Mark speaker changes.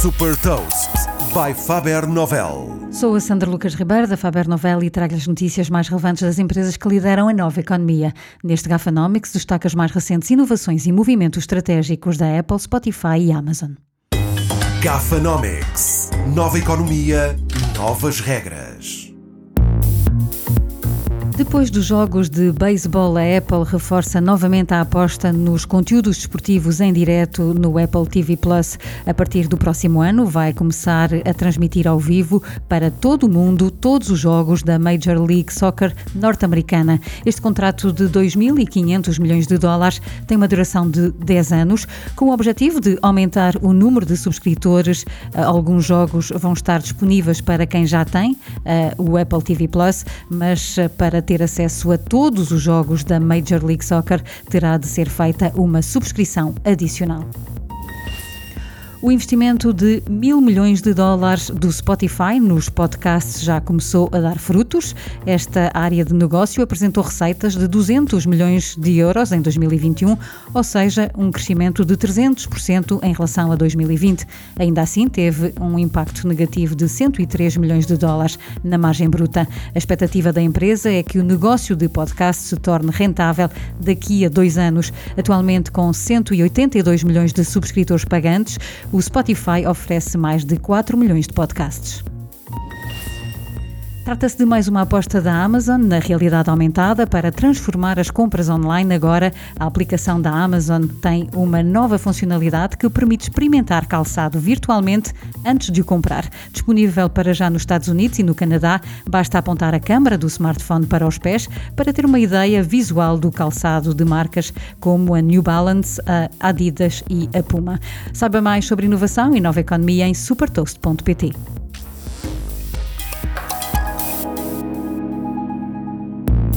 Speaker 1: Super Toast by Faber Novel.
Speaker 2: Sou a Sandra Lucas Ribeiro da Faber Novel e trago as notícias mais relevantes das empresas que lideram a nova economia. Neste Gafanomics destaca as mais recentes inovações e movimentos estratégicos da Apple, Spotify e Amazon.
Speaker 1: Gafanomics. Nova economia, novas regras.
Speaker 2: Depois dos jogos de beisebol, a Apple reforça novamente a aposta nos conteúdos desportivos em direto no Apple TV Plus. A partir do próximo ano, vai começar a transmitir ao vivo para todo o mundo todos os jogos da Major League Soccer norte-americana. Este contrato de 2.500 milhões de dólares tem uma duração de 10 anos, com o objetivo de aumentar o número de subscritores. Alguns jogos vão estar disponíveis para quem já tem uh, o Apple TV Plus, mas uh, para ter acesso a todos os jogos da Major League Soccer, terá de ser feita uma subscrição adicional. O investimento de mil milhões de dólares do Spotify nos podcasts já começou a dar frutos. Esta área de negócio apresentou receitas de 200 milhões de euros em 2021, ou seja, um crescimento de 300% em relação a 2020. Ainda assim, teve um impacto negativo de 103 milhões de dólares na margem bruta. A expectativa da empresa é que o negócio de podcast se torne rentável daqui a dois anos. Atualmente, com 182 milhões de subscritores pagantes, o Spotify oferece mais de 4 milhões de podcasts. Trata-se de mais uma aposta da Amazon na realidade aumentada para transformar as compras online. Agora, a aplicação da Amazon tem uma nova funcionalidade que permite experimentar calçado virtualmente antes de o comprar. Disponível para já nos Estados Unidos e no Canadá, basta apontar a câmara do smartphone para os pés para ter uma ideia visual do calçado de marcas como a New Balance, a Adidas e a Puma. Saiba mais sobre inovação e nova economia em supertoast.pt.